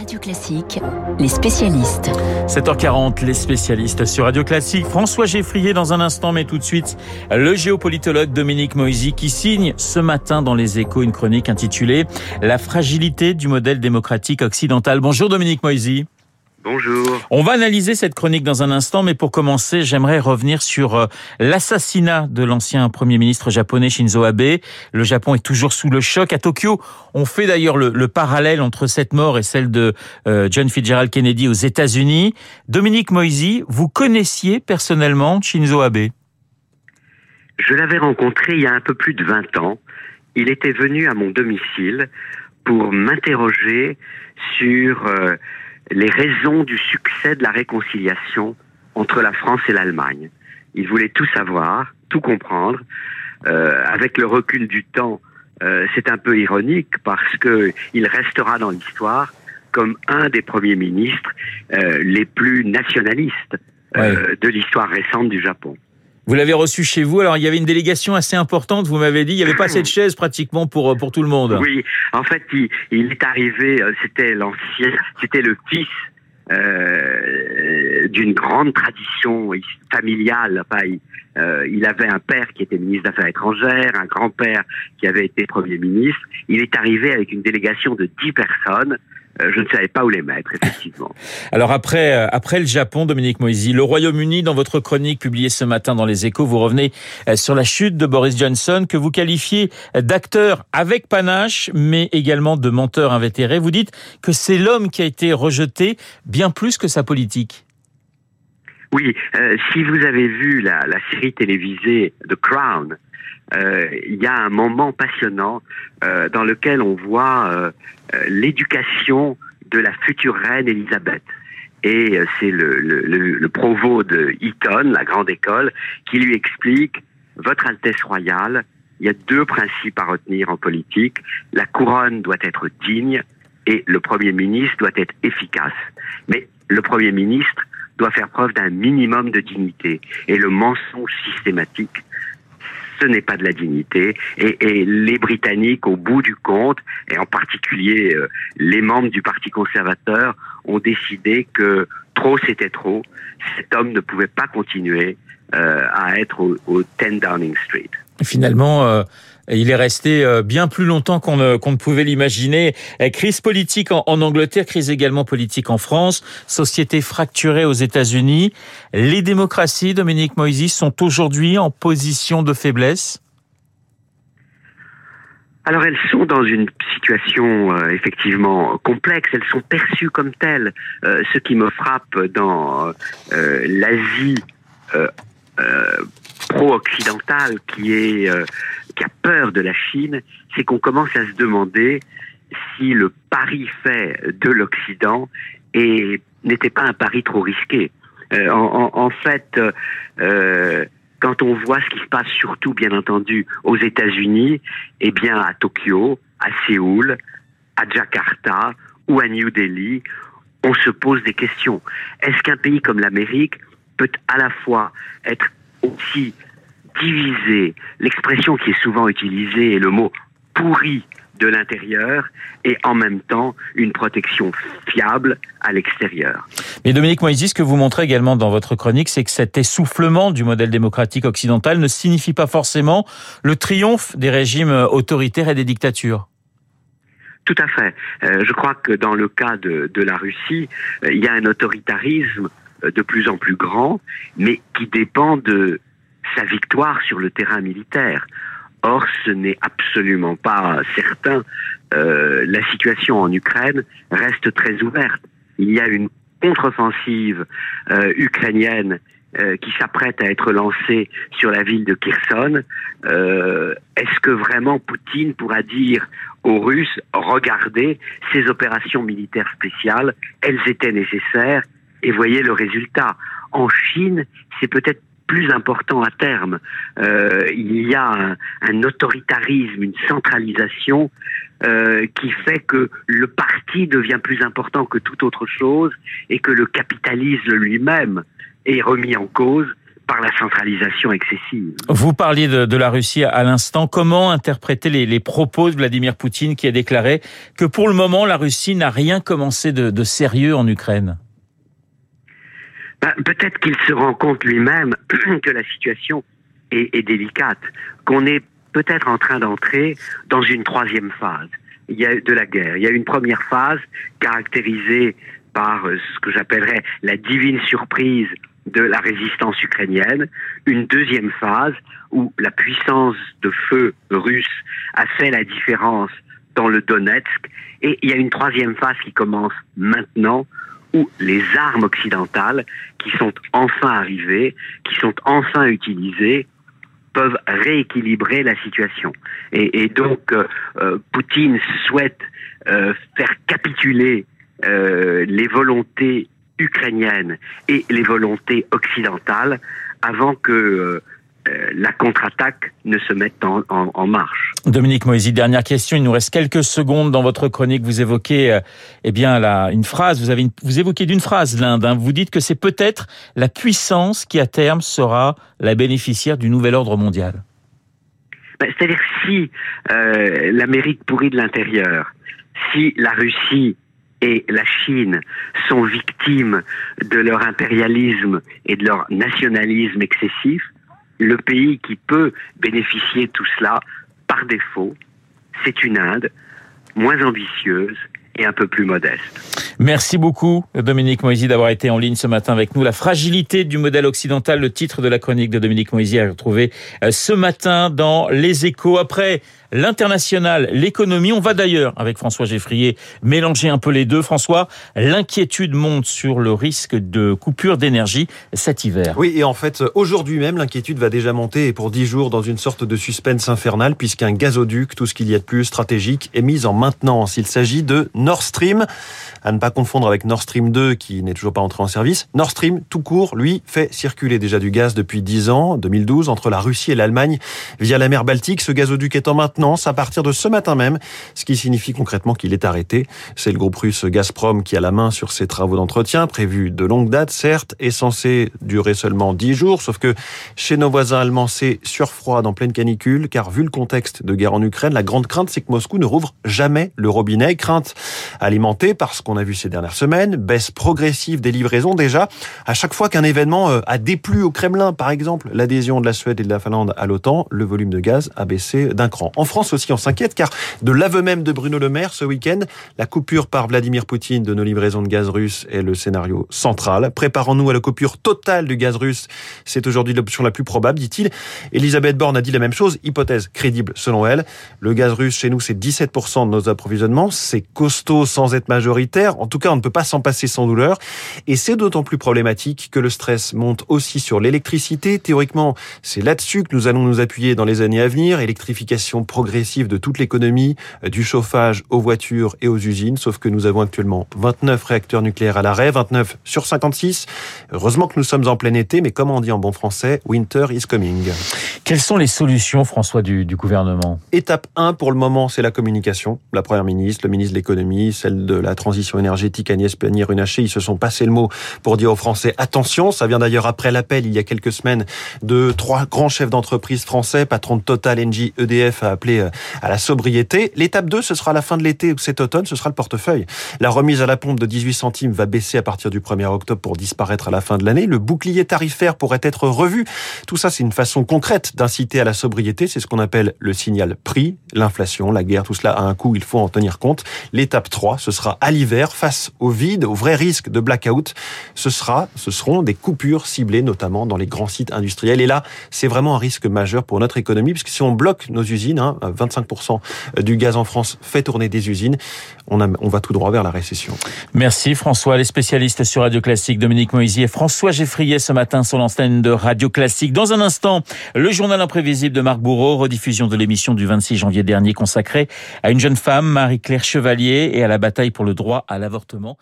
Radio Classique, les spécialistes. 7h40, les spécialistes sur Radio Classique. François Geffrier dans un instant, mais tout de suite, le géopolitologue Dominique Moisy qui signe ce matin dans les échos une chronique intitulée La fragilité du modèle démocratique occidental. Bonjour Dominique Moisy. Bonjour. On va analyser cette chronique dans un instant, mais pour commencer, j'aimerais revenir sur euh, l'assassinat de l'ancien Premier ministre japonais Shinzo Abe. Le Japon est toujours sous le choc. À Tokyo, on fait d'ailleurs le, parallèle entre cette mort et celle de euh, John Fitzgerald Kennedy aux États-Unis. Dominique Moisy, vous connaissiez personnellement Shinzo Abe? Je l'avais rencontré il y a un peu plus de 20 ans. Il était venu à mon domicile pour m'interroger sur... Euh, les raisons du succès de la réconciliation entre la France et l'Allemagne. Il voulait tout savoir, tout comprendre. Euh, avec le recul du temps, euh, c'est un peu ironique parce que il restera dans l'histoire comme un des premiers ministres euh, les plus nationalistes euh, de l'histoire récente du Japon. Vous l'avez reçu chez vous. Alors, il y avait une délégation assez importante, vous m'avez dit. Il n'y avait pas assez de chaises pratiquement pour, pour tout le monde. Oui, en fait, il, il est arrivé, euh, c'était l'ancien, c'était le fils euh, d'une grande tradition familiale. Enfin, il, euh, il, avait un père qui était ministre d'Affaires étrangères, un grand-père qui avait été Premier ministre. Il est arrivé avec une délégation de dix personnes. Euh, je ne savais pas où les mettre, effectivement. Alors après, euh, après le Japon, Dominique Moisy, le Royaume-Uni, dans votre chronique publiée ce matin dans les Échos, vous revenez euh, sur la chute de Boris Johnson, que vous qualifiez d'acteur avec panache, mais également de menteur invétéré. Vous dites que c'est l'homme qui a été rejeté bien plus que sa politique. Oui, si vous avez vu la, la série télévisée The Crown, il y a un moment passionnant euh, dans lequel on voit euh, l'éducation de la future reine Elisabeth. Et c'est le, le, le, provost de Eton, la grande école, qui lui explique, Votre Altesse royale, il y a deux principes à retenir en politique. La couronne doit être digne et le Premier ministre doit être efficace. Mais le Premier ministre doit faire preuve d'un minimum de dignité. Et le mensonge systématique ce n'est pas de la dignité. Et, les Britanniques, au bout du compte, et en particulier euh, les membres du Parti conservateur, ont décidé que trop c'était trop. Cet homme ne pouvait pas continuer euh, à être au, au 10 Downing Street. Finalement, euh, il est resté euh, bien plus longtemps qu'on ne, pouvait l'imaginer. Crise politique en, Angleterre, crise également politique en France, société fracturée aux États-Unis. Les démocraties, Dominique Moisy, sont aujourd'hui en position de faiblesse alors elles sont dans une situation euh, effectivement complexe, elles sont perçues comme telles. ce qui me frappe dans l'Asie pro-occidentale qui est euh, qui a peur de la Chine, c'est qu'on commence à se demander si le pari fait de l'Occident n'était pas un pari trop risqué. Euh, en, en, fait, euh, quand on voit ce qui se passe surtout, bien entendu, aux États-Unis, eh bien à Tokyo, à Séoul, à Jakarta ou à New Delhi, on se pose des questions. Est-ce qu'un pays comme l'Amérique peut à la fois être aussi diviser l'expression qui est souvent utilisée est le mot pourri de l'intérieur et en même temps une protection fiable à l'extérieur. Mais Dominique Moïse, ce que vous montrez également dans votre chronique, c'est que cet essoufflement du modèle démocratique occidental ne signifie pas forcément le triomphe des régimes autoritaires et des dictatures. Tout à fait. Euh, je crois que dans le cas de, de la Russie, euh, il y a un autoritarisme de plus en plus grand, mais qui dépend de sa victoire sur le terrain militaire. Or, ce n'est absolument pas certain. Euh, la situation en Ukraine reste très ouverte. Il y a une contre-offensive euh, ukrainienne euh, qui s'apprête à être lancée sur la ville de Kherson. Euh, est-ce que vraiment Poutine pourra dire aux Russes, regardez, ces opérations militaires spéciales, elles étaient nécessaires et voyez le résultat. En Chine, c'est peut-être plus important à terme. Euh, il y a un, autoritarisme, une centralisation euh, qui fait que le parti devient plus important que toute autre chose et que le capitalisme lui-même est remis en cause par la centralisation excessive. Vous parliez de, la Russie à l'instant. Comment interpréter les, propos de Vladimir Poutine qui a déclaré que pour le moment, la Russie n'a rien commencé de, sérieux en Ukraine? Ben, Peut-être qu'il se rend compte lui-même que la situation est, est délicate, qu'on est peut-être en train d'entrer dans une troisième phase il y a de la guerre. Il y a une première phase caractérisée par euh, ce que j'appellerais la divine surprise de la résistance ukrainienne, une deuxième phase où la puissance de feu russe a fait la différence dans le Donetsk, et il y a une troisième phase qui commence maintenant, où les armes occidentales, qui sont enfin arrivées, qui sont enfin utilisées, peuvent rééquilibrer la situation. Et, donc, euh, euh, Poutine souhaite faire capituler euh, les volontés ukrainiennes et les volontés occidentales avant que euh, euh, la contre-attaque ne se mette en, marche. Dominique Moisy, dernière question. Il nous reste quelques secondes dans votre chronique. Vous évoquez, eh bien, la, une phrase. Vous avez, vous évoquez d'une phrase l'Inde. Hein. Vous dites que c'est peut-être la puissance qui à terme sera la bénéficiaire du nouvel ordre mondial. Ben, c'est-à-dire si l'Amérique pourrit de l'intérieur, si la Russie et la Chine sont victimes de leur impérialisme et de leur nationalisme excessif, le pays qui peut bénéficier de tout cela par défaut, c'est une Inde moins ambitieuse et un peu plus modeste. Merci beaucoup, Dominique Moisy, d'avoir été en ligne ce matin avec nous. La fragilité du modèle occidental, le titre de la chronique de Dominique Moisy a retrouvé euh, ce matin dans Les Échos. Après l'international, l'économie. On va d'ailleurs, avec François Geffrier, mélanger un peu les deux. François, l'inquiétude monte sur le risque de coupure d'énergie cet hiver. Oui, et en fait, aujourd'hui même, l'inquiétude va déjà monter et pour dix jours dans une sorte de suspense infernal puisqu'un gazoduc, tout ce qu'il y a de plus stratégique, est mis en maintenance. Il s'agit de Nord Stream, à ne pas confondre avec Nord Stream 2 qui n'est toujours pas entré en service. Nord Stream, tout court, lui, fait circuler déjà du gaz depuis 10 ans, 2012, entre la Russie et l'Allemagne via la mer Baltique. Ce gazoduc est en maintenance à partir de ce matin même, ce qui signifie concrètement qu'il est arrêté. C'est le groupe russe Gazprom qui a la main sur ces travaux d'entretien, prévus de longue date, certes, et censés durer seulement 10 jours, sauf que chez nos voisins allemands, c'est surfroid en pleine canicule, car vu le contexte de guerre en Ukraine, la grande crainte, c'est que Moscou ne rouvre jamais le robinet. Crainte alimentée par ce qu'on a vu ces dernières semaines, baisse progressive des livraisons déjà, à chaque fois qu'un événement euh, a déplu au Kremlin, par exemple l'adhésion de la Suède et de la Finlande à l'OTAN, le volume de gaz a baissé d'un cran. France aussi, on s'inquiète car de l'aveu même de Bruno Le Maire ce week-end, la coupure par Vladimir Poutine de nos livraisons de gaz russe est le scénario central. Préparons-nous à la coupure totale du gaz russe. C'est aujourd'hui l'option la plus probable, dit-il. Elisabeth Borne a dit la même chose, hypothèse crédible selon elle. Le gaz russe chez nous, c'est 17% de nos approvisionnements. C'est costaud sans être majoritaire. En tout cas, on ne peut pas s'en passer sans douleur. Et c'est d'autant plus problématique que le stress monte aussi sur l'électricité. Théoriquement, c'est là-dessus que nous allons nous appuyer dans les années à venir. Électrification progressive de toute l'économie, euh, du chauffage aux voitures et aux usines, sauf que nous avons actuellement 29 réacteurs nucléaires à l'arrêt, 29 sur 56. Heureusement que nous sommes en plein été, mais comme on dit en bon français, winter is coming. Quelles sont les solutions, François, du, du gouvernement? Étape 1 pour le moment, c'est la communication. La Première ministre, le ministre de l'économie, celle de la transition énergétique, Agnès Pannier-Runacher, ils se sont passés le mot pour dire aux Français attention. Ça vient d'ailleurs après l'appel il y a quelques semaines de trois grands chefs d'entreprise français, patron de Total, Engie, EDF, a appelé euh, à la sobriété. L'étape 2, ce sera la fin de l'été ou cet automne, ce sera le portefeuille. La remise à la pompe de 18 centimes va baisser à partir du 1er octobre pour disparaître à la fin de l'année. Le bouclier tarifaire pourrait être revu. Tout ça, c'est une façon concrète d'inciter à la sobriété. C'est ce qu'on appelle le signal prix, l'inflation, la guerre, tout cela a un coût, il faut en tenir compte. L'étape 3, ce sera à l'hiver, face au vide, au vrai risque de blackout. Ce sera, ce seront des coupures ciblées, notamment dans les grands sites industriels. Et là, c'est vraiment un risque majeur pour notre économie, puisque si on bloque nos usines, hein, 25% du gaz en France fait tourner des usines. On, va tout droit vers la récession. Merci François. Les spécialistes sur Radio Classique, Dominique Moisy et François Geffrier ce matin sur l'antenne de Radio Classique. Dans un instant, le journal imprévisible de Marc Bourreau, rediffusion de l'émission du 26 janvier dernier consacrée à une jeune femme, Marie-Claire Chevalier, et à la bataille pour le droit à l'avortement.